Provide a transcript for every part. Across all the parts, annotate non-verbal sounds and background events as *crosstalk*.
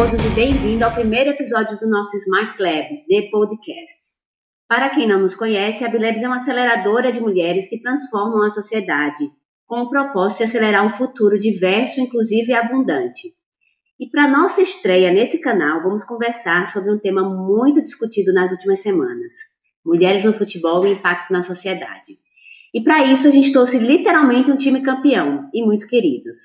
todos e bem-vindo ao primeiro episódio do nosso Smart Labs, The Podcast. Para quem não nos conhece, a Bilabs é uma aceleradora de mulheres que transformam a sociedade, com o propósito de acelerar um futuro diverso, inclusivo e abundante. E para nossa estreia nesse canal, vamos conversar sobre um tema muito discutido nas últimas semanas: mulheres no futebol e impacto na sociedade. E para isso a gente trouxe literalmente um time campeão e muito queridos.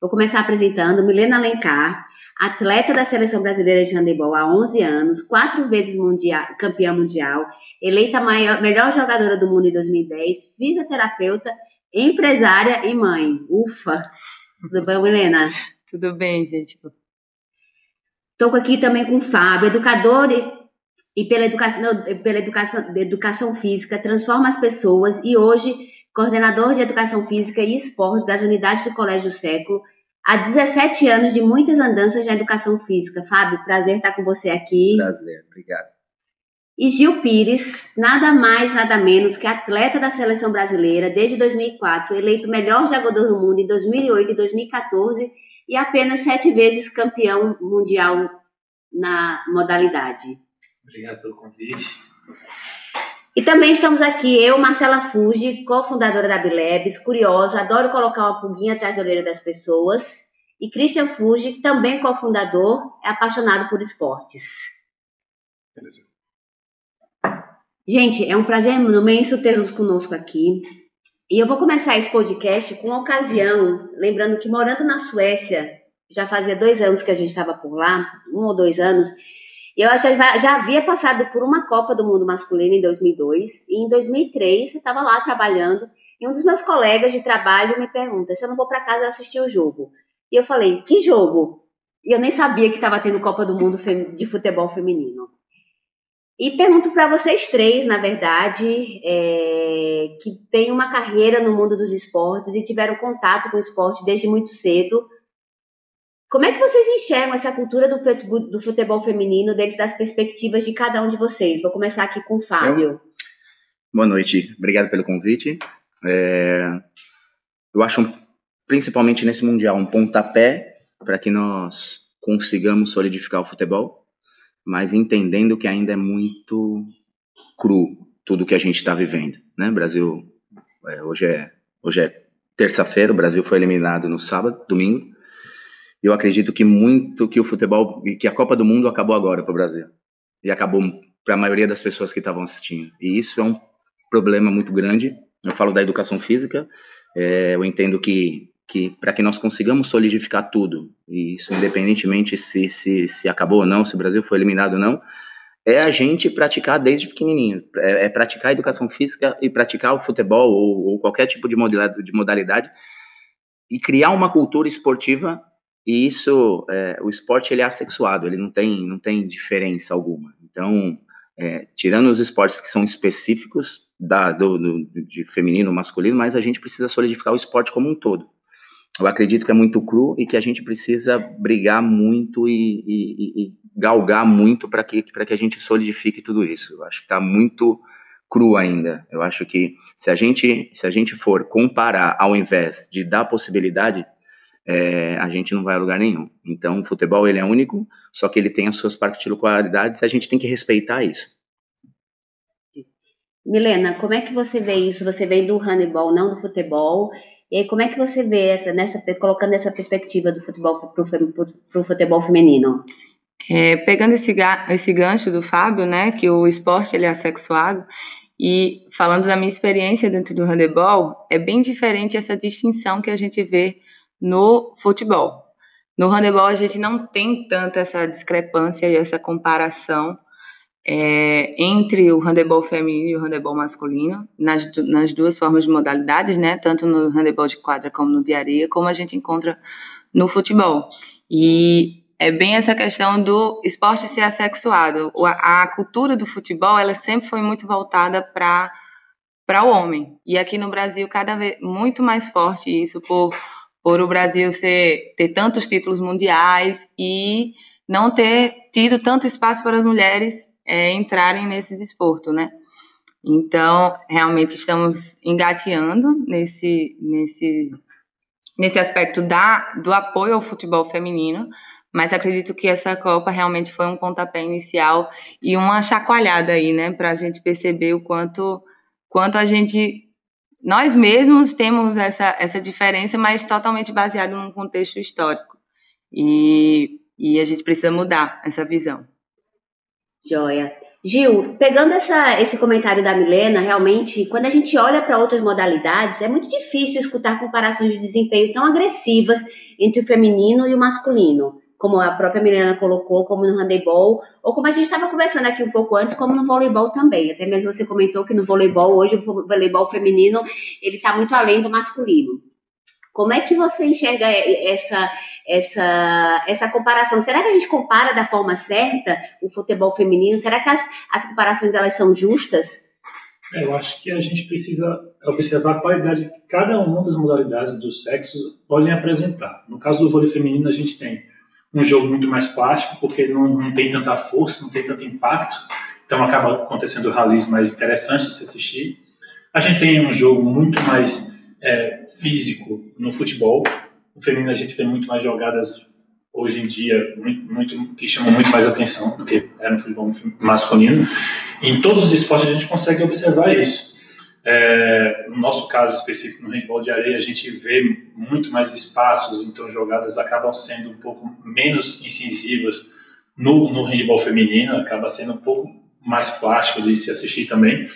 Vou começar apresentando Milena Alencar, atleta da seleção brasileira de handebol há 11 anos, quatro vezes mundial, campeã mundial, eleita maior, melhor jogadora do mundo em 2010, fisioterapeuta, empresária e mãe. Ufa! Tudo bem, Milena? Tudo bem, gente. Estou aqui também com o Fábio, educador e pela educação, pela educação, educação física, transforma as pessoas e hoje coordenador de educação física e esporte das unidades do Colégio Século, há 17 anos de muitas andanças na educação física. Fábio, prazer estar com você aqui. Prazer, obrigado. E Gil Pires, nada mais, nada menos que atleta da seleção brasileira desde 2004, eleito melhor jogador do mundo em 2008 e 2014 e apenas sete vezes campeão mundial na modalidade. Obrigado pelo convite. E também estamos aqui, eu, Marcela Fuji, cofundadora da Bilebs, curiosa, adoro colocar uma pulguinha atrás da orelha das pessoas. E Christian Fuji, também cofundador, é apaixonado por esportes. Beleza. Gente, é um prazer imenso tê-los conosco aqui. E eu vou começar esse podcast com uma ocasião, lembrando que morando na Suécia, já fazia dois anos que a gente estava por lá, um ou dois anos, eu já, já havia passado por uma Copa do Mundo masculino em 2002 e em 2003 eu estava lá trabalhando e um dos meus colegas de trabalho me pergunta se eu não vou para casa assistir o jogo. E eu falei, que jogo? E eu nem sabia que estava tendo Copa do Mundo de futebol feminino. E pergunto para vocês três, na verdade, é, que têm uma carreira no mundo dos esportes e tiveram contato com o esporte desde muito cedo. Como é que vocês enxergam essa cultura do, futebol feminino dentro das perspectivas de cada um de vocês? Vou começar aqui com o Fábio. Eu... Boa noite, obrigado pelo convite. É... Eu acho, principalmente nesse Mundial, um pontapé para que nós consigamos solidificar o futebol, mas entendendo que ainda é muito cru tudo que a gente está vivendo. Né? Brasil, é, hoje é, hoje é terça-feira, o Brasil foi eliminado no sábado, domingo, eu acredito que muito que o futebol, que a Copa do Mundo acabou agora para o Brasil. E acabou para a maioria das pessoas que estavam assistindo. E isso é um problema muito grande. Eu falo da educação física, é, eu entendo que, que para que nós consigamos solidificar tudo, e isso independentemente se, se, se acabou ou não, se o Brasil foi eliminado ou não, é a gente praticar desde pequenininho. É, é praticar a educação física e praticar o futebol ou, ou qualquer tipo de modalidade, de modalidade e criar uma cultura esportiva e isso, é, o esporte ele é assexuado, ele não tem, não tem diferença alguma. Então, é, tirando os esportes que são específicos da, do, do, de feminino, masculino, mas a gente precisa solidificar o esporte como um todo. Eu acredito que é muito cru e que a gente precisa brigar muito e, e, e galgar muito para que, que a gente solidifique tudo isso. Eu acho que está muito cru ainda. Eu acho que se a gente, se a gente for comparar ao invés de dar possibilidade, é, a gente não vai a lugar nenhum. Então, o futebol ele é único, só que ele tem as suas particularidades e a gente tem que respeitar isso. Milena, como é que você vê isso? Você vem do handebol, não do futebol. E aí, como é que você vê essa, nessa, colocando essa perspectiva do futebol para o futebol feminino? É, pegando esse, esse gancho do Fábio, né, que o esporte ele é assexuado, e falando da minha experiência dentro do handebol, é bem diferente essa distinção que a gente vê no futebol. No handebol a gente não tem tanta essa discrepância e essa comparação é, entre o handebol feminino e o handebol masculino, nas, nas duas formas de modalidades, né? Tanto no handebol de quadra como no de areia, como a gente encontra no futebol. E é bem essa questão do esporte ser assexuado. A, a cultura do futebol, ela sempre foi muito voltada para para o homem. E aqui no Brasil, cada vez muito mais forte isso por por o Brasil ser, ter tantos títulos mundiais e não ter tido tanto espaço para as mulheres é, entrarem nesse desporto, né? Então, realmente estamos engateando nesse, nesse, nesse aspecto da, do apoio ao futebol feminino, mas acredito que essa Copa realmente foi um pontapé inicial e uma chacoalhada aí, né, para a gente perceber o quanto, quanto a gente, nós mesmos temos essa, essa diferença, mas totalmente baseado num contexto histórico. E, e a gente precisa mudar essa visão. Joia. Gil, pegando essa, esse comentário da Milena, realmente, quando a gente olha para outras modalidades, é muito difícil escutar comparações de desempenho tão agressivas entre o feminino e o masculino, como a própria Milena colocou, como no handebol, ou como a gente estava conversando aqui um pouco antes, como no voleibol também. Até mesmo você comentou que no voleibol, hoje, o voleibol feminino, ele está muito além do masculino. Como é que você enxerga essa, essa, essa comparação? Será que a gente compara da forma certa o futebol feminino? Será que as, as comparações elas são justas? É, eu acho que a gente precisa observar a qualidade que cada uma das modalidades dos sexos podem apresentar. No caso do vôlei feminino, a gente tem um jogo muito mais plástico, porque não, não tem tanta força, não tem tanto impacto, então acaba acontecendo rallies mais interessantes de se assistir. A gente tem um jogo muito mais é, físico no futebol. No feminino a gente vê muito mais jogadas hoje em dia muito, muito, que chamam muito mais atenção do que era no futebol masculino. Em todos os esportes a gente consegue observar isso. É, no nosso caso específico no handball de areia a gente vê muito mais espaços, então jogadas acabam sendo um pouco menos incisivas no, no handball feminino, acaba sendo um pouco mais plástico de se assistir também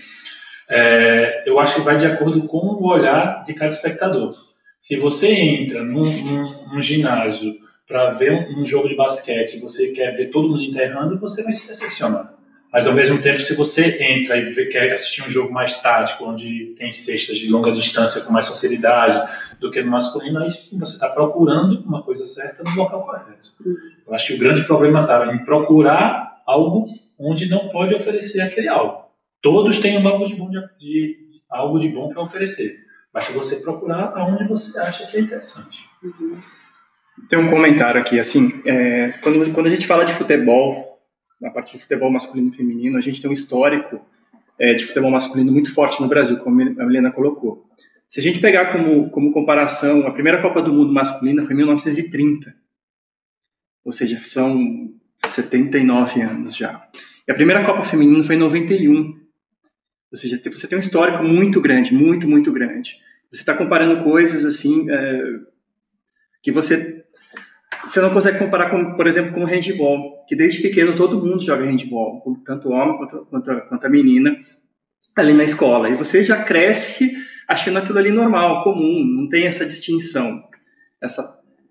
é, eu acho que vai de acordo com o olhar de cada espectador. Se você entra num, num, num ginásio para ver um, um, jogo de basquete e você quer ver todo mundo enterrando, você vai se decepcionar. Mas ao mesmo tempo, se você entra e quer assistir um jogo mais tático, onde tem cestas de longa distância com mais facilidade do que no masculino, aí sim, você está procurando uma coisa certa no local correto. Eu acho que o grande problema estava em procurar algo onde não pode oferecer aquele algo. Todos têm algo de bom, de, de algo de bom para oferecer. Basta você procurar aonde você acha que é interessante. Tem um comentário aqui, assim, é, quando, quando a gente fala de futebol, na parte de futebol masculino e feminino, a gente tem um histórico é, de futebol masculino muito forte no Brasil, como a Helena colocou. Se a gente pegar como, como comparação, a primeira Copa do Mundo masculina foi em 1930, ou seja, são 79 anos já. E a primeira Copa feminina foi em 91, ou seja, você tem um histórico muito grande, muito, muito grande. Você está comparando coisas assim é, que você você não consegue comparar com, por exemplo, com o handball, que desde pequeno todo mundo joga handball, tanto o homem quanto, quanto, quanto a menina, ali na escola. E você já cresce achando aquilo ali normal, comum, não tem essa distinção, essa,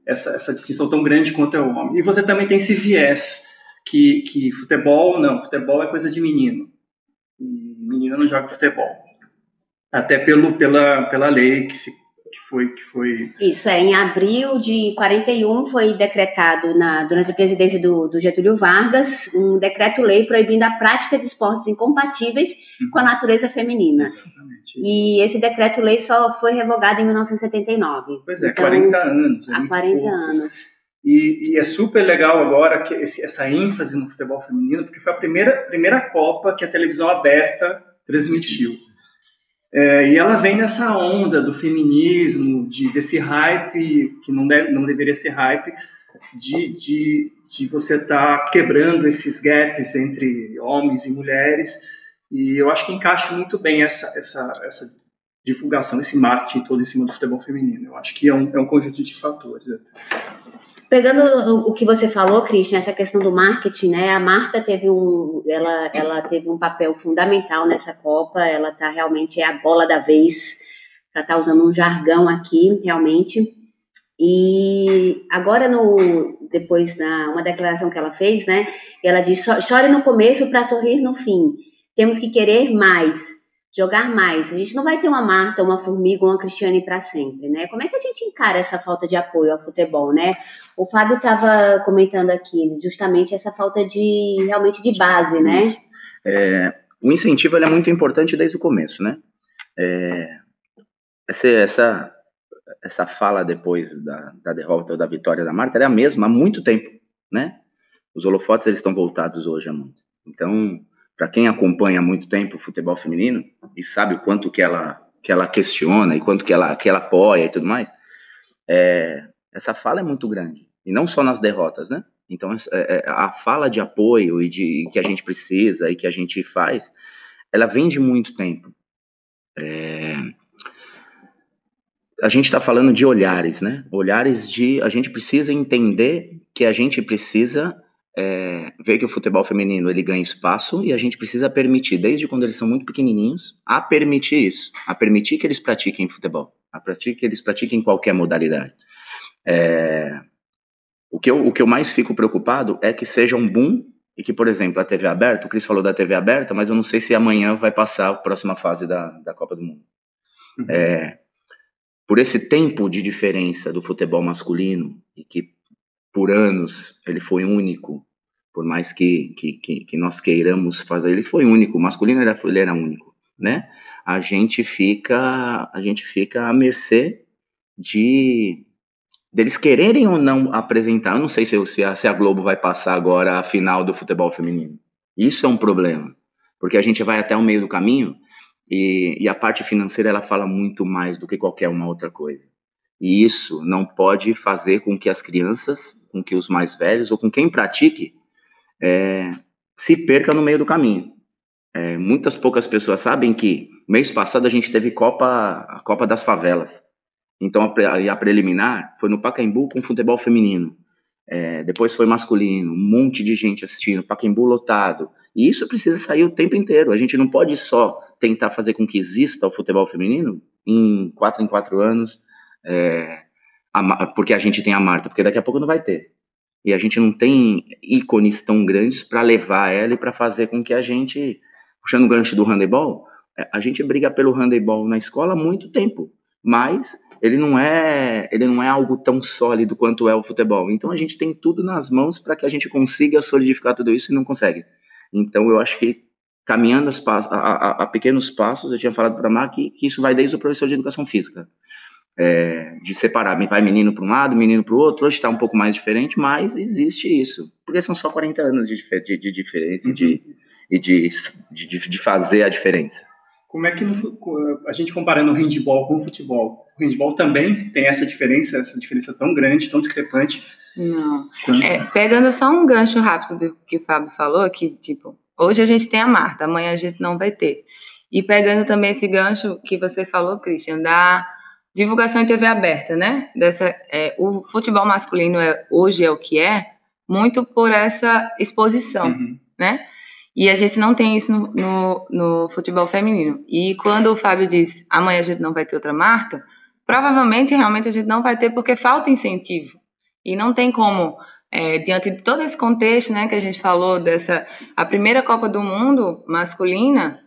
essa, essa distinção tão grande quanto é o homem. E você também tem esse viés que, que futebol, não, futebol é coisa de menino menina não joga futebol. Até pelo, pela, pela lei que, se, que, foi, que foi. Isso é, em abril de 41 foi decretado, na, durante a presidência do, do Getúlio Vargas, um decreto-lei proibindo a prática de esportes incompatíveis uhum. com a natureza feminina. Exatamente. E esse decreto-lei só foi revogado em 1979. Pois é, então, 40 anos. É há 40 pouco. anos. E, e, é super legal agora que esse, essa ênfase no futebol feminino, porque foi a primeira, primeira Copa que a televisão aberta transmitiu. É, e ela vem nessa onda do feminismo, de, desse hype, que não, deve, não deveria ser hype, de, de, de você estar tá quebrando esses gaps entre homens e mulheres. E eu acho que encaixa muito bem essa, essa, essa divulgação, esse marketing todo em cima do futebol feminino. Eu acho que é um, é um conjunto de fatores. Pegando o que você falou, Christian, essa questão do marketing, né? A Marta teve um, ela, ela teve um papel fundamental nessa Copa. Ela tá realmente é a bola da vez. Estar tá usando um jargão aqui, realmente. E agora no depois na uma declaração que ela fez, né? Ela diz: chore no começo para sorrir no fim. Temos que querer mais jogar mais. A gente não vai ter uma Marta, uma Formiga, uma Cristiane para sempre, né? Como é que a gente encara essa falta de apoio ao futebol, né? O Fábio estava comentando aqui justamente essa falta de realmente de base, né? É, o incentivo é muito importante desde o começo, né? É, essa, essa, essa fala depois da, da derrota ou da vitória da Marta é a mesma há muito tempo, né? Os holofotes eles estão voltados hoje há muito. Então, para quem acompanha há muito tempo o futebol feminino e sabe o quanto que ela que ela questiona e quanto que ela que ela apoia e tudo mais, é, essa fala é muito grande e não só nas derrotas, né? Então, é, é, a fala de apoio e de que a gente precisa e que a gente faz, ela vem de muito tempo. É... A gente está falando de olhares, né? Olhares de. A gente precisa entender que a gente precisa é, ver que o futebol feminino ele ganha espaço e a gente precisa permitir, desde quando eles são muito pequenininhos, a permitir isso, a permitir que eles pratiquem futebol, a permitir que eles pratiquem qualquer modalidade. É, o, que eu, o que eu mais fico preocupado é que seja um boom e que, por exemplo, a TV aberta, o Cris falou da TV aberta, mas eu não sei se amanhã vai passar a próxima fase da, da Copa do Mundo. Uhum. É, por esse tempo de diferença do futebol masculino, e que por anos ele foi único, por mais que, que, que, que nós queiramos fazer, ele foi único, o masculino era, ele era único, né? A gente fica, a gente fica à mercê de deles quererem ou não apresentar. Eu não sei se, se, a, se a Globo vai passar agora a final do futebol feminino. Isso é um problema, porque a gente vai até o meio do caminho e, e a parte financeira ela fala muito mais do que qualquer uma outra coisa. E isso não pode fazer com que as crianças, com que os mais velhos ou com quem pratique é, se perca no meio do caminho. É, muitas poucas pessoas sabem que mês passado a gente teve Copa, a Copa das Favelas. Então a, a preliminar foi no Pacaembu com futebol feminino. É, depois foi masculino, um monte de gente assistindo, Pacaembu lotado. E isso precisa sair o tempo inteiro. A gente não pode só tentar fazer com que exista o futebol feminino em quatro em quatro anos, é, a, porque a gente tem a Marta, porque daqui a pouco não vai ter. E a gente não tem ícones tão grandes para levar ela e para fazer com que a gente, puxando o gancho do handebol, é, a gente briga pelo handebol na escola há muito tempo, mas ele não é ele não é algo tão sólido quanto é o futebol. Então a gente tem tudo nas mãos para que a gente consiga solidificar tudo isso e não consegue. Então eu acho que caminhando a, a, a pequenos passos, eu tinha falado para a Mar que, que, isso vai desde o professor de educação física. É, de separar, vai menino para um lado, menino para o outro, hoje está um pouco mais diferente, mas existe isso, porque são só 40 anos de, de, de diferença uhum. de, e de, de, de fazer a diferença. Como é que no, a gente comparando o handball com o futebol, o handball também tem essa diferença, essa diferença tão grande, tão discrepante? Não. É, pegando só um gancho rápido do que o Fábio falou, que tipo, hoje a gente tem a Marta, amanhã a gente não vai ter. E pegando também esse gancho que você falou, Christian, da divulgação em TV aberta, né? Dessa, é, o futebol masculino é, hoje é o que é, muito por essa exposição, uhum. né? E a gente não tem isso no, no, no, futebol feminino. E quando o Fábio diz amanhã a gente não vai ter outra Marta, provavelmente realmente a gente não vai ter porque falta incentivo. E não tem como, é, diante de todo esse contexto né, que a gente falou, dessa a primeira Copa do Mundo masculina,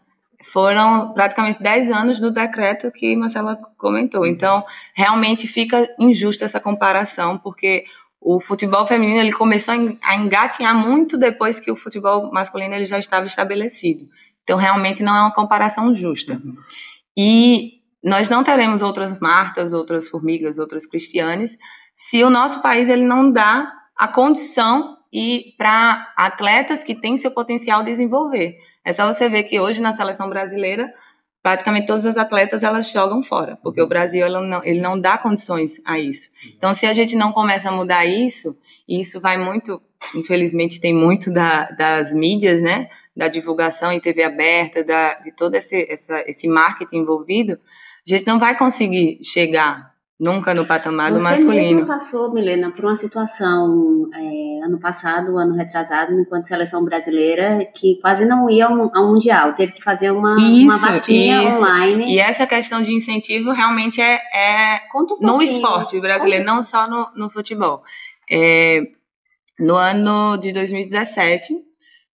foram praticamente 10 anos do decreto que Marcela comentou. Então, realmente fica injusta essa comparação, porque o futebol feminino ele começou a engatinhar muito depois que o futebol masculino ele já estava estabelecido. Então, realmente não é uma comparação justa. Uhum. E nós não teremos outras Martas, outras Formigas, outras Cristianes, se o nosso país ele não dá a condição e para atletas que têm seu potencial desenvolver. É só você ver que hoje na seleção brasileira praticamente todas as atletas elas jogam fora, porque o Brasil não, ele não dá condições a isso. Então, se a gente não começa a mudar isso, e isso vai muito, infelizmente, tem muito da, das mídias, né? Da divulgação em TV aberta, da, de todo esse, essa, esse marketing envolvido, a gente não vai conseguir chegar Nunca no patamar do masculino. Você mesmo passou, Milena, por uma situação é, ano passado, ano retrasado, enquanto seleção brasileira, que quase não ia ao Mundial. Teve que fazer uma, isso, uma vaquinha isso. online. E essa questão de incentivo realmente é, é um no esporte brasileiro, Conta. não só no, no futebol. É, no ano de 2017,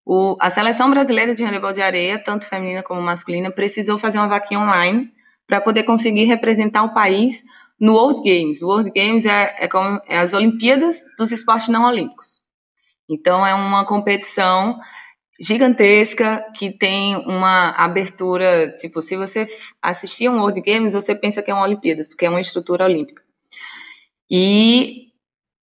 o, a seleção brasileira de handebol de areia, tanto feminina como masculina, precisou fazer uma vaquinha online para poder conseguir representar o país no World Games. O World Games é, é, como, é as Olimpíadas dos esportes não olímpicos. Então, é uma competição gigantesca que tem uma abertura, tipo, se você assistir um World Games, você pensa que é uma Olimpíadas, porque é uma estrutura olímpica. E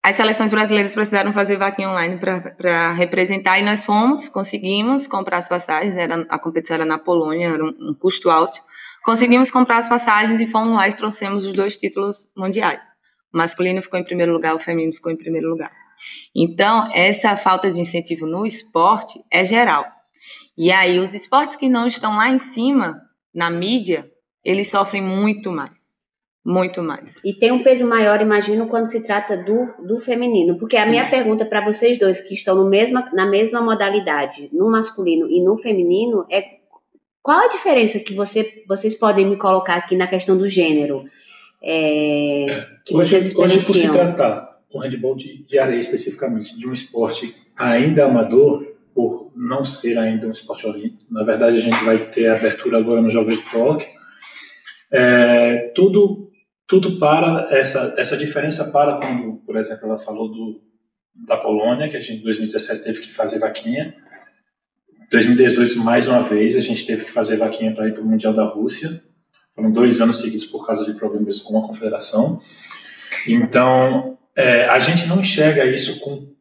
as seleções brasileiras precisaram fazer vaquinha online para representar, e nós fomos, conseguimos comprar as passagens, era, a competição era na Polônia, era um, um custo alto, Conseguimos comprar as passagens e fomos lá e trouxemos os dois títulos mundiais. O masculino ficou em primeiro lugar, o feminino ficou em primeiro lugar. Então, essa falta de incentivo no esporte é geral. E aí, os esportes que não estão lá em cima, na mídia, eles sofrem muito mais. Muito mais. E tem um peso maior, imagino, quando se trata do, do feminino. Porque Sim. a minha pergunta para vocês dois, que estão no mesma, na mesma modalidade, no masculino e no feminino, é qual a diferença que você, vocês podem me colocar aqui na questão do gênero? É, que hoje, vocês experienciam? Hoje, por se tratar, o handball de, de areia especificamente, de um esporte ainda amador, por não ser ainda um esporte olímpico, na verdade a gente vai ter abertura agora nos Jogos de Tóquio, é, tudo tudo para essa essa diferença para quando, por exemplo, ela falou do da Polônia, que a gente em 2017 teve que fazer vaquinha. 2018, mais uma vez, a gente teve que fazer vaquinha para ir para o Mundial da Rússia. Foram dois anos seguidos por causa de problemas com a confederação. Então, é, a gente não enxerga isso com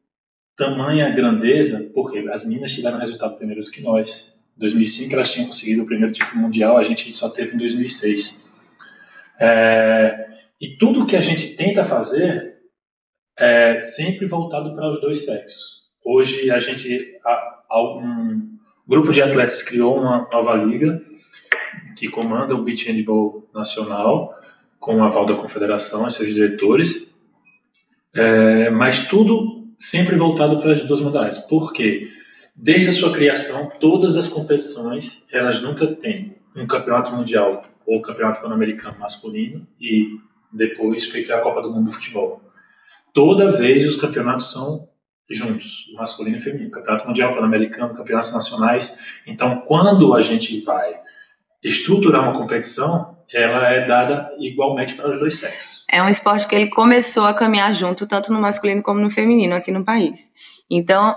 tamanha grandeza, porque as minas tiveram resultado primeiro do que nós. Em 2005 elas tinham conseguido o primeiro título mundial, a gente só teve em 2006. É, e tudo que a gente tenta fazer é sempre voltado para os dois sexos. Hoje a gente, um grupo de atletas criou uma nova liga que comanda o Beach Handball Nacional, com o aval da confederação e seus diretores, é, mas tudo sempre voltado para as duas modalidades. Por quê? Desde a sua criação, todas as competições, elas nunca têm um campeonato mundial ou campeonato pan-americano masculino e depois feito a Copa do Mundo de Futebol. Toda vez os campeonatos são juntos, masculino e feminino, campeonato mundial, pan-americano, campeonatos nacionais. Então, quando a gente vai estruturar uma competição, ela é dada igualmente para os dois sexos. É um esporte que ele começou a caminhar junto, tanto no masculino como no feminino aqui no país. Então,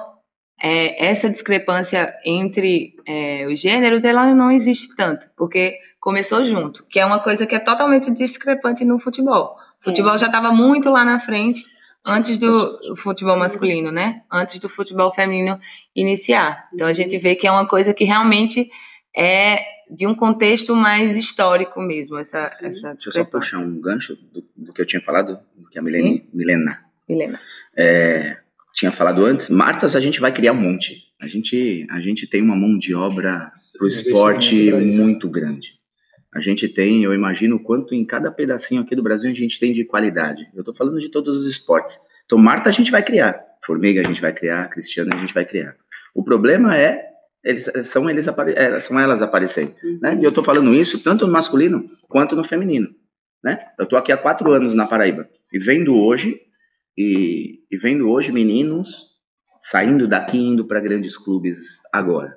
é, essa discrepância entre é, os gêneros, ela não existe tanto, porque começou junto, que é uma coisa que é totalmente discrepante no futebol. O futebol é. já estava muito lá na frente, antes do futebol masculino, né? Antes do futebol feminino iniciar. Então a gente vê que é uma coisa que realmente é de um contexto mais histórico mesmo, essa, essa Deixa eu só puxar um gancho do, do, que eu tinha falado, do que a Milene, Milena, Milena. É, tinha falado antes. Martas, a gente vai criar um monte. A gente, a gente tem uma mão de obra para o esporte muito grande. A gente tem, eu imagino, quanto em cada pedacinho aqui do Brasil a gente tem de qualidade. Eu estou falando de todos os esportes. Então, Marta a gente vai criar, Formiga a gente vai criar, Cristiana a gente vai criar. O problema é eles, são, eles é, são elas aparecendo. Né? E eu estou falando isso tanto no masculino quanto no feminino. Né? Eu estou aqui há quatro anos na Paraíba e vendo hoje e, e vendo hoje meninos saindo daqui indo para grandes clubes agora.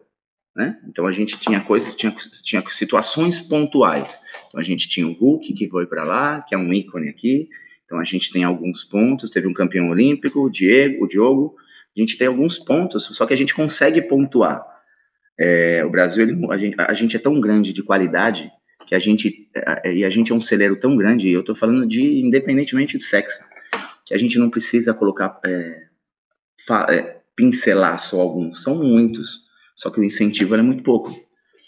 Né? Então a gente tinha coisas, tinha, tinha situações pontuais. Então a gente tinha o Hulk que foi para lá, que é um ícone aqui. Então a gente tem alguns pontos. Teve um campeão olímpico, o Diego, o Diogo. A gente tem alguns pontos, só que a gente consegue pontuar. É, o Brasil, ele, a, gente, a, gente, é tão grande de qualidade que a gente e a gente é um celeiro tão grande. E eu estou falando de independentemente do sexo, que a gente não precisa colocar é, fa, é, pincelar só alguns, são muitos. Só que o incentivo é muito pouco.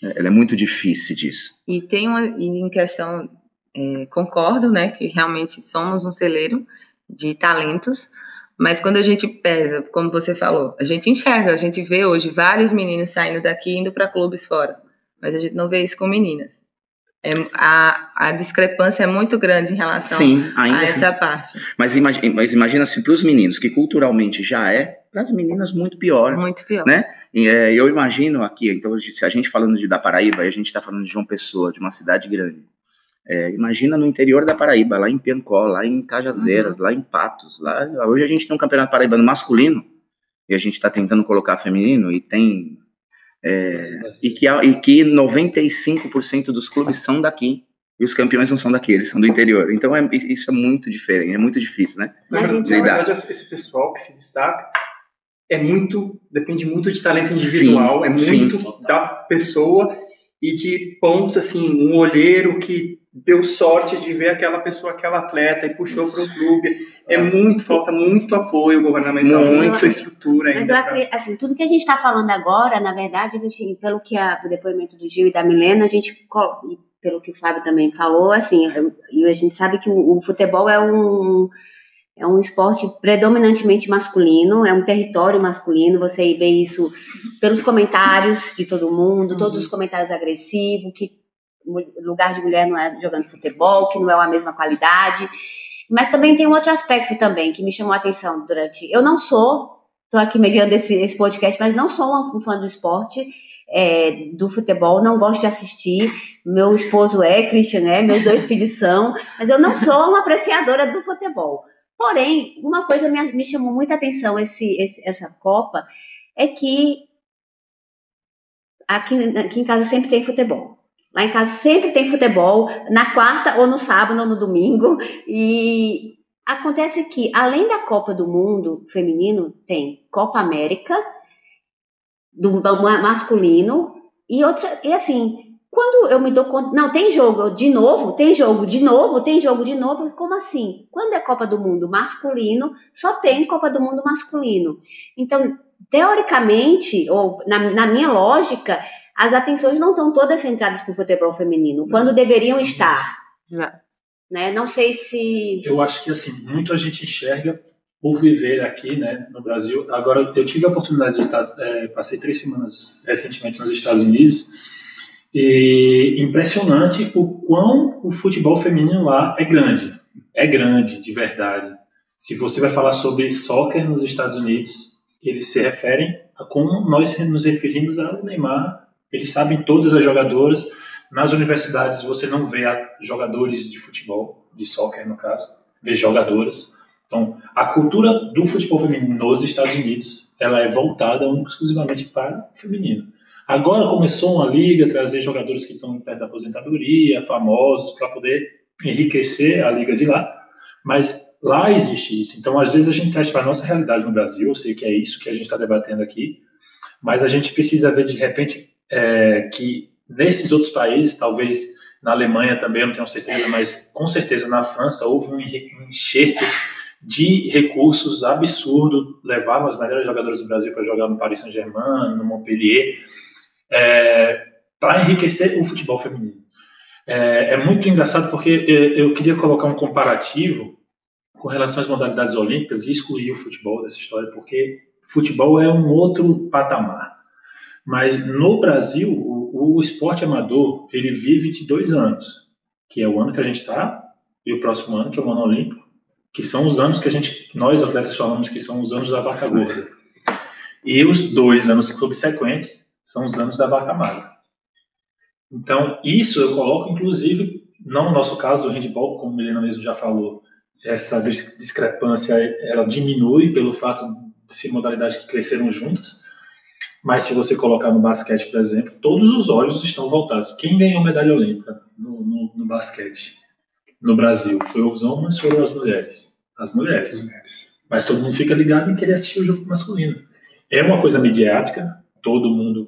Né? Ela é muito difícil disso. E tem uma em questão é, concordo, né, que realmente somos um celeiro de talentos mas quando a gente pesa, como você falou, a gente enxerga, a gente vê hoje vários meninos saindo daqui indo para clubes fora, mas a gente não vê isso com meninas. É, a, a discrepância é muito grande em relação Sim, a essa assim. parte. Mas imagina, mas imagina se para os meninos, que culturalmente já é, para as meninas muito pior. Muito pior. Né? E, é, eu imagino aqui, então, se a gente falando de da Paraíba, a gente está falando de João Pessoa, de uma cidade grande. É, imagina no interior da Paraíba, lá em Piancó, lá em Cajazeiras, uhum. lá em Patos. Lá, hoje a gente tem um campeonato paraibano masculino e a gente está tentando colocar feminino e tem. É, e, que, e que 95% dos clubes são daqui. E os campeões não são daqui, eles são do interior. Então é, isso é muito diferente, é muito difícil, né? Mas, na verdade, esse pessoal que se destaca é muito, depende muito de talento individual, sim, é muito sim. da pessoa e de pontos assim, um olheiro que deu sorte de ver aquela pessoa, aquela atleta e puxou para o clube. É muito, falta muito apoio governamental, muita estrutura Mas eu acredito, assim, tudo que a gente está falando agora, na verdade, gente, pelo que a, o depoimento do Gil e da Milena, a gente, pelo que o Fábio também falou, assim, e a gente sabe que o, o futebol é um é um esporte predominantemente masculino, é um território masculino, você vê isso pelos comentários de todo mundo, todos os comentários agressivos, que lugar de mulher não é jogando futebol, que não é a mesma qualidade. Mas também tem um outro aspecto também que me chamou a atenção durante. Eu não sou, estou aqui mediando esse, esse podcast, mas não sou um fã do esporte. É, do futebol, não gosto de assistir. Meu esposo é, Christian é, meus dois filhos são, mas eu não sou uma apreciadora do futebol. Porém, uma coisa me, me chamou muita atenção esse, esse, essa Copa é que aqui, aqui em casa sempre tem futebol. Lá em casa sempre tem futebol, na quarta ou no sábado ou no domingo. E acontece que, além da Copa do Mundo feminino, tem Copa América do masculino e outra. E assim, quando eu me dou conta. Não, tem jogo de novo, tem jogo de novo, tem jogo de novo. Como assim? Quando é Copa do Mundo masculino, só tem Copa do Mundo masculino. Então, teoricamente, ou na, na minha lógica, as atenções não estão todas centradas para o futebol feminino, quando deveriam estar. Exato. Né? Não sei se. Eu acho que assim, muito a gente enxerga por viver aqui, né, no Brasil. Agora, eu tive a oportunidade de estar, é, passei três semanas recentemente nos Estados Unidos e impressionante o quão o futebol feminino lá é grande. É grande, de verdade. Se você vai falar sobre soccer nos Estados Unidos, eles se referem a como nós nos referimos ao Neymar eles sabem todas as jogadoras. Nas universidades você não vê jogadores de futebol, de soccer no caso, vê jogadoras. Então, a cultura do futebol feminino nos Estados Unidos, ela é voltada exclusivamente para o feminino. Agora começou uma liga, trazer jogadores que estão perto da aposentadoria, famosos, para poder enriquecer a liga de lá, mas lá existe isso. Então, às vezes a gente traz para a nossa realidade no Brasil, eu sei que é isso que a gente está debatendo aqui, mas a gente precisa ver de repente é, que nesses outros países, talvez na Alemanha também, eu não tenho certeza, mas com certeza na França houve um enxerto de recursos absurdo, levavam as melhores jogadoras do Brasil para jogar no Paris Saint-Germain, no Montpellier, é, para enriquecer o futebol feminino. É, é, muito engraçado porque eu queria colocar um comparativo com relação às modalidades olímpicas e excluir o futebol dessa história, porque futebol é um outro patamar. Mas no Brasil, o, o esporte amador, ele vive de dois anos, que é o ano que a gente está e o próximo ano, que é o ano olímpico, que são os anos que a gente, nós atletas falamos que são os anos da vaca gorda. E os dois anos subsequentes são os anos da vaca magra. Então, isso eu coloco, inclusive, não no nosso caso do handball, como a Milena mesmo já falou, essa discrepância ela diminui pelo fato de ser modalidades que cresceram juntas, mas se você colocar no basquete, por exemplo, todos os olhos estão voltados. Quem ganhou medalha olímpica no, no, no basquete no Brasil? Foi os homens ou foram as mulheres? As mulheres. As mulheres. Mas todo mundo fica ligado em querer assistir o jogo masculino. É uma coisa midiática, todo mundo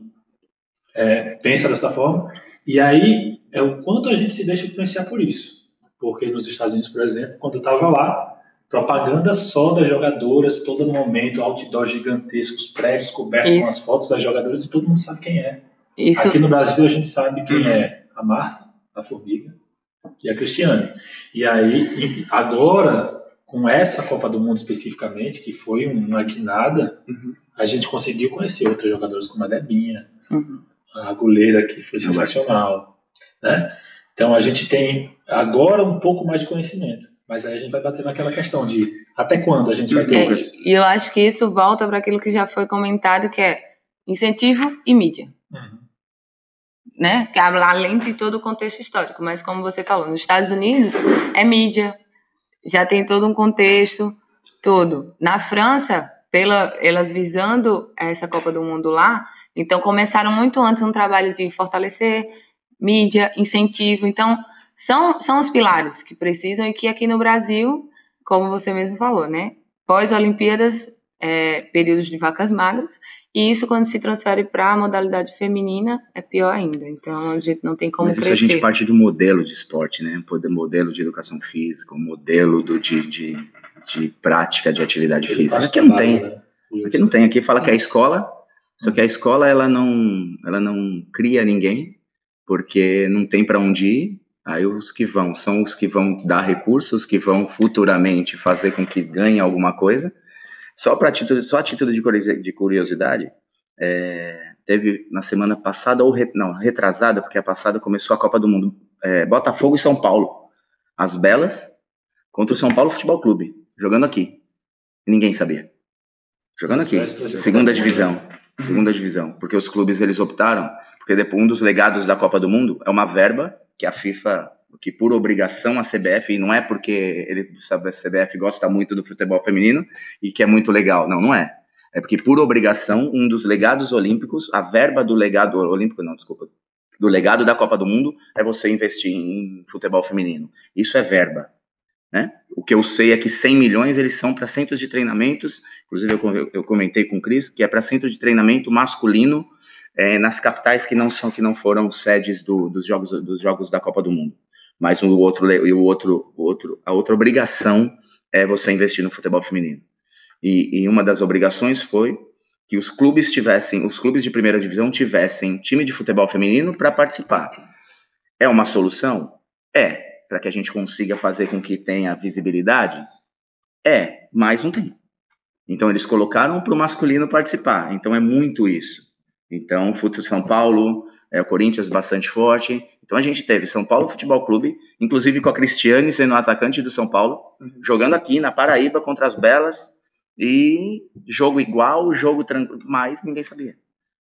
é, pensa dessa forma, e aí é o quanto a gente se deixa influenciar por isso. Porque nos Estados Unidos, por exemplo, quando eu estava lá, propaganda só das jogadoras, todo momento, outdoor gigantescos, prédios cobertos Isso. com as fotos das jogadoras e todo mundo sabe quem é. Isso. Aqui no Brasil a gente sabe quem uhum. é a Marta, a Formiga e a Cristiane. E aí, agora, com essa Copa do Mundo especificamente, que foi uma guinada, uhum. a gente conseguiu conhecer outras jogadoras como a Debinha, uhum. a goleira que foi sensacional, né? Então a gente tem agora um pouco mais de conhecimento. Mas aí a gente vai bater naquela questão de até quando a gente vai ter é. E eu acho que isso volta para aquilo que já foi comentado, que é incentivo e mídia. Uhum. Né? Que além de todo o contexto histórico. Mas como você falou, nos Estados Unidos é mídia, já tem todo um contexto, tudo. Na França, pela, elas visando essa Copa do Mundo lá, então começaram muito antes um trabalho de fortalecer mídia, incentivo. Então, são, são os pilares que precisam e que aqui no Brasil, como você mesmo falou, né? Pós-Olimpíadas, é, períodos de vacas magras, e isso quando se transfere para a modalidade feminina é pior ainda. Então a gente não tem como Mas isso crescer. a gente parte do modelo de esporte, né? Modelo de educação física, o modelo do, de, de, de prática de atividade Ele física. Aqui não tem. Né? Aqui não tem. Aqui fala que é a escola, só que a escola ela não, ela não cria ninguém, porque não tem para onde ir Aí os que vão são os que vão dar recursos, que vão futuramente fazer com que ganhe alguma coisa. Só para título, só a título de curiosidade, é, teve na semana passada ou re, não retrasada, porque a passada começou a Copa do Mundo, é, Botafogo e São Paulo, as belas contra o São Paulo Futebol Clube, jogando aqui. Ninguém sabia. Jogando aqui, segunda divisão, segunda divisão, porque os clubes eles optaram, porque um dos legados da Copa do Mundo é uma verba que a FIFA, que por obrigação a CBF, e não é porque ele sabe a CBF gosta muito do futebol feminino e que é muito legal, não, não é. É porque por obrigação um dos legados olímpicos, a verba do legado olímpico, não, desculpa, do legado da Copa do Mundo é você investir em futebol feminino. Isso é verba. Né? O que eu sei é que 100 milhões eles são para centros de treinamentos, inclusive eu, eu comentei com o Cris, que é para centro de treinamento masculino é, nas capitais que não são que não foram sedes do, dos jogos dos jogos da Copa do Mundo. Mas o outro o outro o outro a outra obrigação é você investir no futebol feminino. E, e uma das obrigações foi que os clubes tivessem, os clubes de primeira divisão tivessem time de futebol feminino para participar. É uma solução? É para que a gente consiga fazer com que tenha visibilidade? É, mas não tem. Então eles colocaram para o masculino participar. Então é muito isso. Então, Futebol São Paulo, é, o Corinthians bastante forte. Então a gente teve São Paulo Futebol Clube, inclusive com a Cristiane sendo atacante do São Paulo, uhum. jogando aqui na Paraíba contra as Belas. E jogo igual, jogo tranquilo, mas ninguém sabia.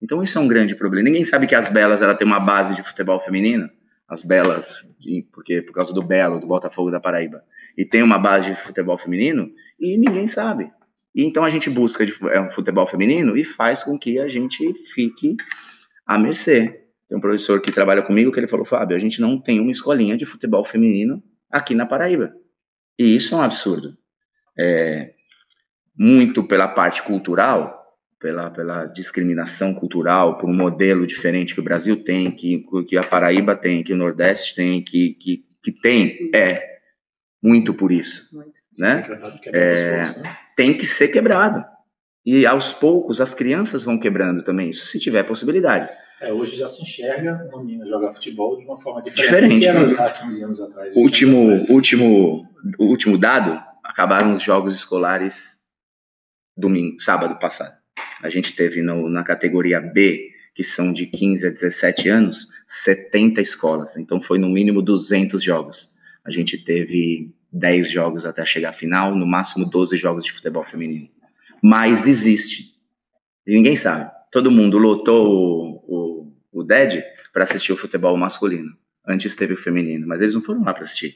Então isso é um grande problema. Ninguém sabe que as Belas ela tem uma base de futebol feminino as belas, de, porque por causa do Belo, do Botafogo da Paraíba, e tem uma base de futebol feminino e ninguém sabe. E então a gente busca de, é, um futebol feminino e faz com que a gente fique à mercê. Tem um professor que trabalha comigo que ele falou, Fábio, a gente não tem uma escolinha de futebol feminino aqui na Paraíba. E isso é um absurdo. É, muito pela parte cultural, pela, pela discriminação cultural, por um modelo diferente que o Brasil tem, que, que a Paraíba tem, que o Nordeste tem, que, que, que tem, é muito por isso. Muito. Né? É, né? tem que ser quebrado. E aos poucos as crianças vão quebrando também isso, se tiver possibilidade. É, hoje já se enxerga uma menina jogar futebol de uma forma diferente, diferente era há 15 anos atrás. Último, último, último dado, acabaram os jogos escolares domingo, sábado passado. A gente teve no, na categoria B, que são de 15 a 17 anos, 70 escolas. Então foi no mínimo 200 jogos. A gente teve 10 jogos até chegar à final, no máximo 12 jogos de futebol feminino. Mas existe. E ninguém sabe. Todo mundo lotou o, o, o DED para assistir o futebol masculino. Antes teve o feminino, mas eles não foram lá para assistir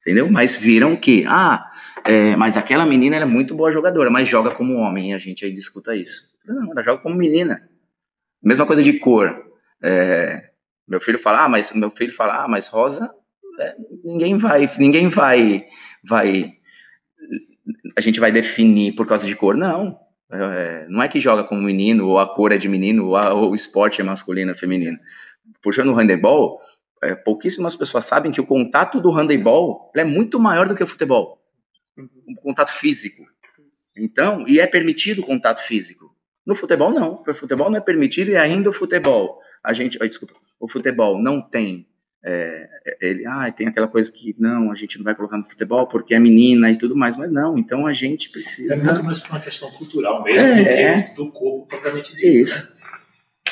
entendeu? Mas viram que, ah, é, mas aquela menina é muito boa jogadora, mas joga como homem, e a gente aí discuta isso. Não, ela joga como menina. Mesma coisa de cor. É, meu filho fala, ah, mas meu filho fala, ah, mas rosa, ninguém vai, ninguém vai, vai, a gente vai definir por causa de cor, não. É, não é que joga como menino, ou a cor é de menino, ou, a, ou o esporte é masculino ou feminino. Puxando o handebol, é, pouquíssimas pessoas sabem que o contato do handebol é muito maior do que o futebol. O contato físico. Então, e é permitido o contato físico. No futebol, não. O futebol não é permitido e ainda o futebol. A gente, desculpa, o futebol não tem. É, ele, ah, tem aquela coisa que não, a gente não vai colocar no futebol porque é menina e tudo mais, mas não, então a gente precisa. É muito mais para uma questão cultural mesmo é, do que do corpo propriamente dito. Isso. Né?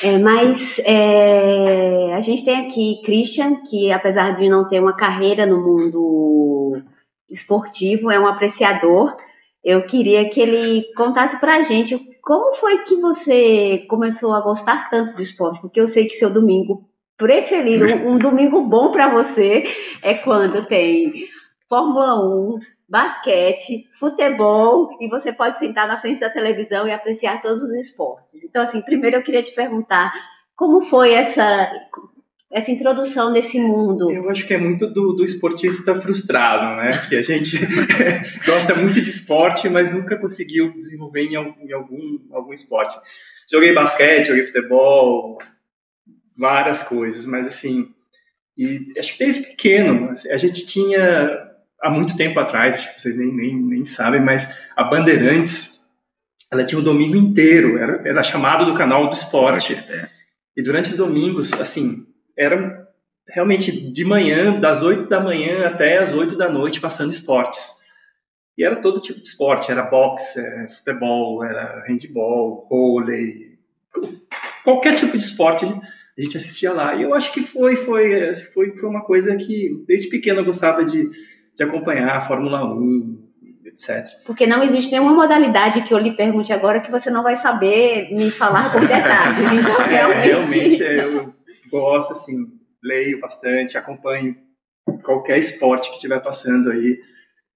É, mas é, a gente tem aqui Christian, que apesar de não ter uma carreira no mundo esportivo, é um apreciador. Eu queria que ele contasse pra gente como foi que você começou a gostar tanto do esporte, porque eu sei que seu domingo preferido, um, um domingo bom para você é quando tem Fórmula 1, basquete, futebol, e você pode sentar na frente da televisão e apreciar todos os esportes. Então, assim, primeiro eu queria te perguntar como foi essa essa introdução desse mundo? Eu acho que é muito do, do esportista frustrado, né? Que a gente *laughs* gosta muito de esporte, mas nunca conseguiu desenvolver em algum, em algum, algum esporte. Joguei basquete, joguei futebol, várias coisas, mas assim, e acho que desde pequeno a gente tinha há muito tempo atrás, acho que vocês nem, nem, nem sabem, mas a Bandeirantes, ela tinha o domingo inteiro, era, era chamado do canal do esporte. É. E durante os domingos, assim, eram realmente de manhã, das 8 da manhã até as 8 da noite, passando esportes. E era todo tipo de esporte, era boxe, era futebol, era handball, vôlei, qualquer tipo de esporte a gente assistia lá. E eu acho que foi, foi, foi, foi uma coisa que desde pequeno eu gostava de, de acompanhar a Fórmula 1, etc. Porque não existe nenhuma modalidade que eu lhe pergunte agora que você não vai saber me falar com detalhes. *laughs* Então, é, realmente... realmente eu gosto, assim, leio bastante, acompanho qualquer esporte que estiver passando aí.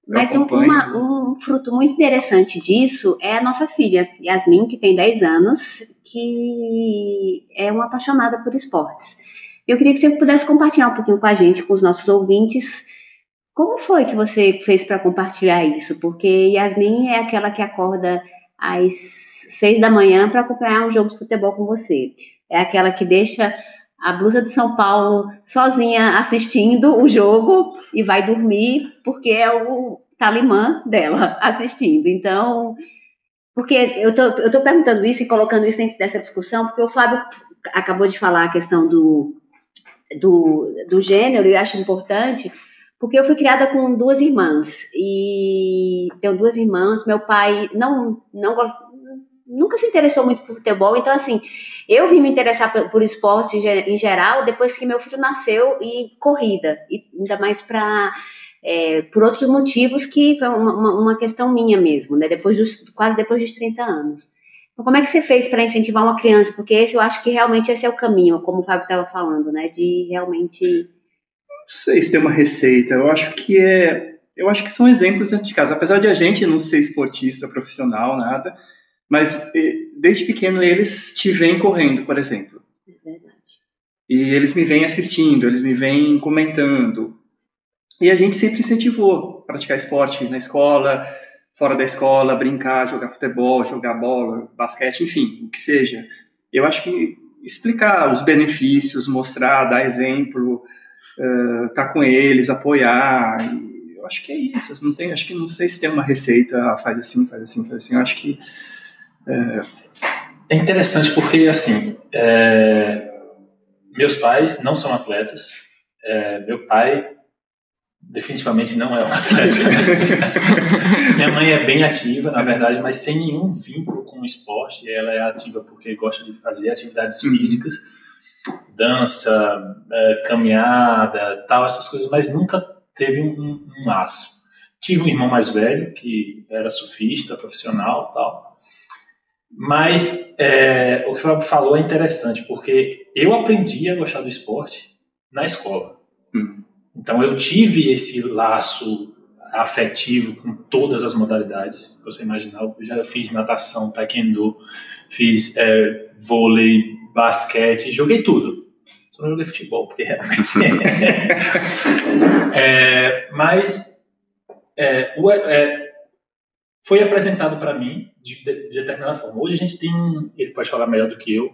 Mas um, uma, um, fruto muito interessante disso é a nossa filha, Yasmin, que tem 10 anos, que é uma apaixonada por esportes. Eu queria que você pudesse compartilhar um pouquinho com a gente, com os nossos ouvintes, como foi que você fez para compartilhar isso? Porque Yasmin é aquela que acorda às 6 da manhã para acompanhar um jogo de futebol com você. É aquela que deixa a blusa de São Paulo sozinha assistindo o jogo e vai dormir porque é o talimã dela *laughs* assistindo. Então, porque eu tô, eu tô perguntando isso e colocando isso dentro dessa discussão, porque o Fábio acabou de falar a questão do, do, do gênero, e eu acho importante, porque eu fui criada com duas irmãs, e tenho duas irmãs, meu pai não, não nunca se interessou muito por futebol, então assim, eu vim me interessar por, por esporte em geral depois que meu filho nasceu e corrida, e ainda mais para é, por outros motivos que foi uma, uma, questão minha mesmo, né? Depois dos, quase depois dos 30 anos. Então, como é que você fez para incentivar uma criança? Porque esse eu acho que realmente esse é o caminho, como o Fábio estava falando, né? De realmente. Não sei se tem uma receita. Eu acho que é. Eu acho que são exemplos dentro de casa. Apesar de a gente não ser esportista profissional, nada, mas desde pequeno eles te veem correndo, por exemplo. É verdade. E eles me vêm assistindo, eles me vêm comentando. E a gente sempre incentivou praticar esporte na escola, fora da escola, brincar, jogar futebol, jogar bola, basquete, enfim, o que seja. Eu acho que explicar os benefícios, mostrar, dar exemplo, uh, tá com eles, apoiar. eu acho que é isso. Não tem, acho que não sei se tem uma receita, ah, faz assim, faz assim, faz assim. Eu acho que é, é interessante porque assim, é, meus pais não são atletas. É, meu pai definitivamente não é um *laughs* atleta. Minha mãe é bem ativa, na verdade, mas sem nenhum vínculo com o esporte. Ela é ativa porque gosta de fazer atividades uhum. físicas, dança, é, caminhada, tal, essas coisas, mas nunca teve um, um, laço. Tive um irmão mais velho que era surfista, profissional, tal. Mas é, o que o Fábio falou é interessante, porque eu aprendi a gostar do esporte na escola. Uhum. Então eu tive esse laço afetivo com todas as modalidades. Você imaginar, eu já fiz natação, taekwondo, fiz é, vôlei, basquete, joguei tudo. Só não joguei futebol, porque *laughs* *laughs* é, mas é, o, é, foi apresentado para mim de, de, de, determinada forma. Hoje a gente tem, ele pode falar melhor do que eu,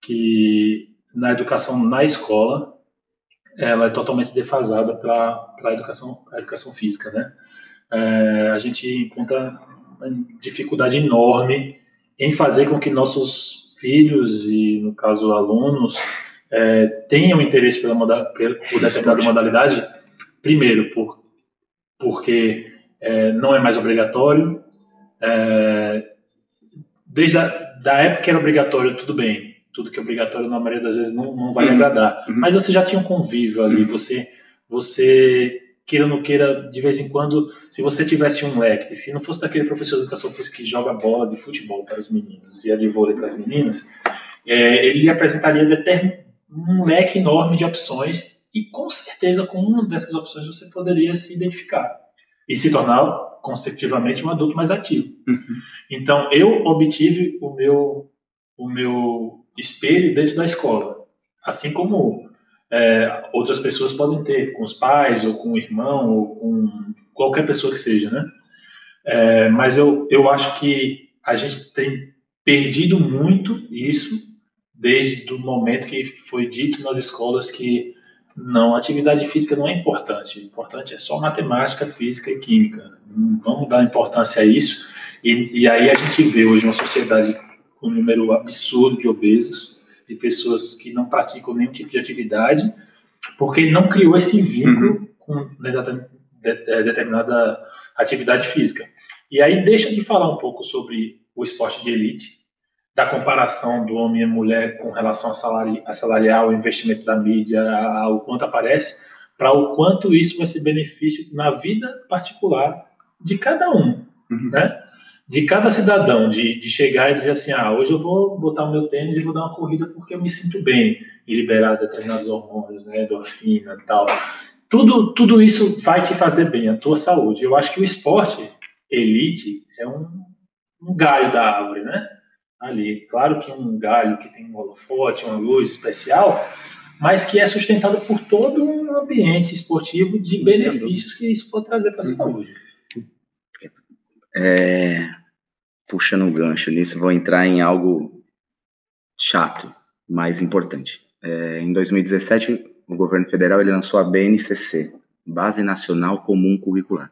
que na educação na escola ela é totalmente defasada para a educação, educação física, né? É, a gente encontra uma dificuldade enorme em fazer com que nossos filhos e, no caso, alunos, é, tenham interesse pela moda, por determinada modalidade, primeiro, por, porque é, não é mais obrigatório, é, desde a da época que era obrigatório, tudo bem, tudo que é obrigatório na maioria das vezes não, não vai uhum. agradar. Uhum. Mas você já tinha um convívio ali, uhum. você, você queira ou não queira, de vez em quando, se você tivesse um leque, se não fosse daquele professor de educação física que joga bola de futebol para os meninos e a de vôlei para as meninas, é, ele apresentaria um leque enorme de opções e com certeza com uma dessas opções você poderia se identificar e se tornar consecutivamente um adulto mais ativo. Uhum. Então eu obtive o meu o meu espelho dentro da escola, assim como é, outras pessoas podem ter, com os pais, ou com o irmão, ou com qualquer pessoa que seja, né? É, mas eu, eu acho que a gente tem perdido muito isso desde o momento que foi dito nas escolas que não, atividade física não é importante. O importante é só matemática, física e química. vamos dar importância a isso. E, e aí a gente vê hoje uma sociedade um número absurdo de obesos, de pessoas que não praticam nenhum tipo de atividade, porque não criou esse vínculo uhum. com é, determinada atividade física. E aí deixa de falar um pouco sobre o esporte de elite, da comparação do homem e mulher com relação a, salari, a salarial, o investimento da mídia, ao quanto aparece, para o quanto isso vai ser benefício na vida particular de cada um, uhum. né? De cada cidadão, de, de chegar e dizer assim, ah, hoje eu vou botar o meu tênis e vou dar uma corrida porque eu me sinto bem e liberar determinados hormônios, né, endorfina e tal. Tudo, tudo isso vai te fazer bem, a tua saúde. Eu acho que o esporte elite é um, um galho da árvore, né? Ali, claro que um galho que tem um holofote, uma luz especial, mas que é sustentado por todo um ambiente esportivo de benefícios que isso pode trazer para a saúde. É, puxando um gancho nisso, vou entrar em algo chato, mas importante. É, em 2017, o governo federal ele lançou a BNCC, Base Nacional Comum Curricular,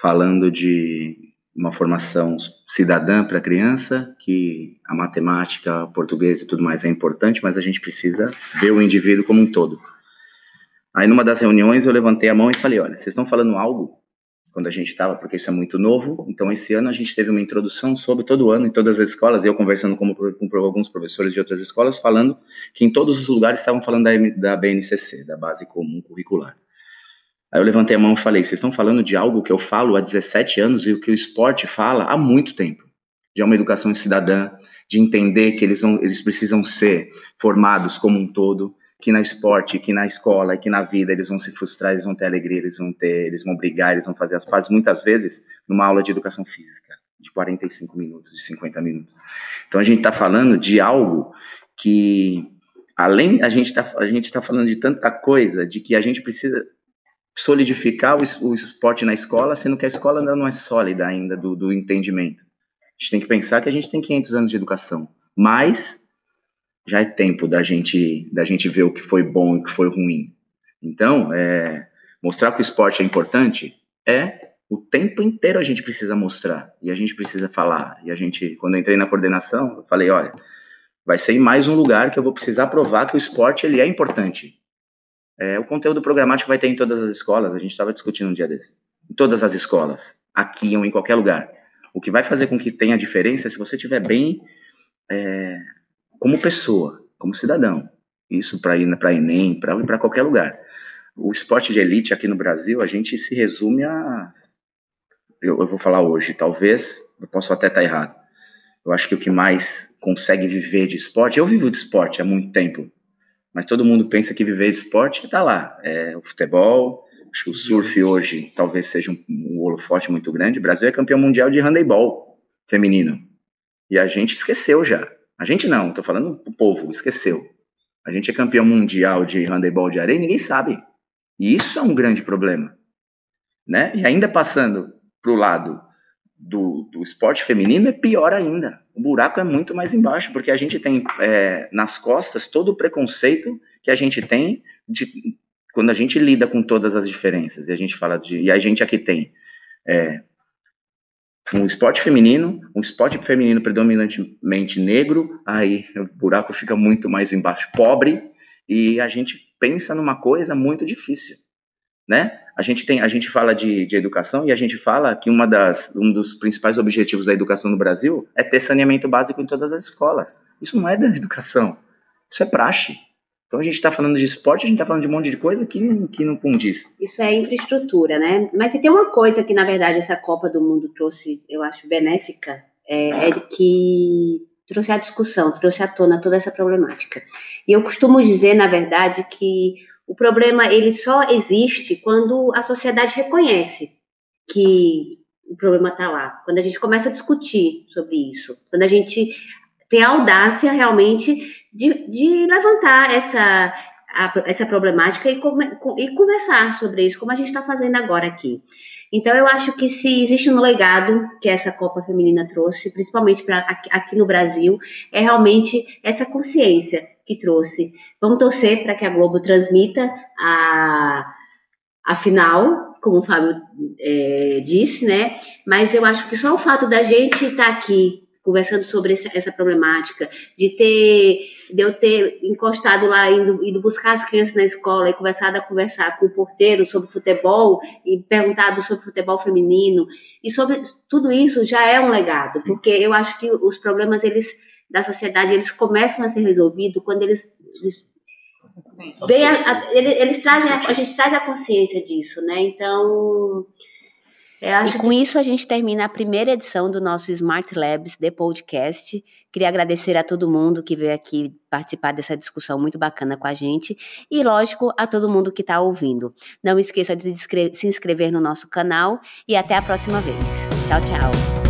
falando de uma formação cidadã para a criança, que a matemática, português e tudo mais é importante, mas a gente precisa ver o indivíduo como um todo. Aí numa das reuniões eu levantei a mão e falei, olha, vocês estão falando algo quando a gente estava, porque isso é muito novo, então esse ano a gente teve uma introdução sobre todo ano em todas as escolas, eu conversando com, com alguns professores de outras escolas, falando que em todos os lugares estavam falando da, da BNCC, da Base Comum Curricular. Aí eu levantei a mão e falei: vocês estão falando de algo que eu falo há 17 anos e o que o esporte fala há muito tempo. De uma educação cidadã, de entender que eles, vão, eles precisam ser formados como um todo, que na esporte, que na escola, que na vida eles vão se frustrar, eles vão ter alegria, eles vão ter, eles vão brigar, eles vão fazer as pazes, muitas vezes numa aula de educação física, de 45 minutos, de 50 minutos. Então a gente está falando de algo que, além, a gente está a gente tá falando de tanta coisa, de que a gente precisa solidificar o, esporte na escola, sendo que a escola ainda não é sólida ainda do, do entendimento. A gente tem que pensar que a gente tem 500 anos de educação, mas já é tempo da gente da gente ver o que foi bom e o que foi ruim. Então, é, mostrar que o esporte é importante é o tempo inteiro a gente precisa mostrar e a gente precisa falar. E a gente, quando entrei na coordenação, eu falei, olha, vai ser mais um lugar que eu vou precisar provar que o esporte ele é importante. É, o conteúdo programático vai ter em todas as escolas, a gente estava discutindo um dia desse. Em todas as escolas, aqui ou em qualquer lugar. O que vai fazer com que tenha diferença é se você estiver bem é, como pessoa, como cidadão. Isso para ir para Enem, para qualquer lugar. O esporte de elite aqui no Brasil, a gente se resume a. Eu, eu vou falar hoje, talvez, eu posso até estar errado. Eu acho que o que mais consegue viver de esporte, eu vivo de esporte há muito tempo, mas todo mundo pensa que viver de esporte está lá. É o futebol, acho que o surf hoje talvez seja um, um holofote muito grande. O Brasil é campeão mundial de handebol feminino. E a gente esqueceu já. A gente não, estou falando o povo, esqueceu. A gente é campeão mundial de handebol de areia e ninguém sabe. E isso é um grande problema. Né? E ainda passando para o lado do, do esporte feminino é pior ainda. O buraco é muito mais embaixo, porque a gente tem é, nas costas todo o preconceito que a gente tem de, quando a gente lida com todas as diferenças. E a gente fala de. E a gente aqui tem é, um esporte feminino, um esporte feminino predominantemente negro, aí o buraco fica muito mais embaixo, pobre, e a gente pensa numa coisa muito difícil né? A gente tem, a gente fala de, de educação e a gente fala que uma das, um dos principais objetivos da educação no Brasil é ter saneamento básico em todas as escolas. Isso não é da educação, isso é praxe. Então a gente está falando de esporte, a gente está falando de um monte de coisa que que não condiz. Isso é infraestrutura, né? Mas se tem uma coisa que, na verdade, essa Copa do Mundo trouxe, eu acho, benéfica, é, é que trouxe a discussão, trouxe à tona toda essa problemática. E eu costumo dizer, na verdade, que o problema ele só existe quando a sociedade reconhece que o problema está lá. Quando a gente começa a discutir sobre isso, quando a gente tem a audácia realmente de, de levantar essa, a, essa problemática e, come, e conversar sobre isso, como a gente está fazendo agora aqui. Então, eu acho que se existe um legado que essa Copa Feminina trouxe, principalmente para aqui no Brasil, é realmente essa consciência que trouxe. Vamos torcer para que a Globo transmita a, a final, como o Fábio é, disse, né? Mas eu acho que só o fato da gente estar tá aqui conversando sobre essa, essa, problemática, de ter, de eu ter encostado lá, indo, indo buscar as crianças na escola e começado a conversar com o porteiro sobre futebol e perguntado sobre futebol feminino e sobre tudo isso já é um legado, porque eu acho que os problemas eles da sociedade eles começam a ser resolvidos quando eles, eles Bem, a, a, eles, eles, trazem a, a, gente traz a consciência disso, né? Então, e com que... isso a gente termina a primeira edição do nosso Smart Labs de podcast. Queria agradecer a todo mundo que veio aqui participar dessa discussão muito bacana com a gente e, lógico, a todo mundo que está ouvindo. Não esqueça de se inscrever no nosso canal e até a próxima vez. Tchau, tchau.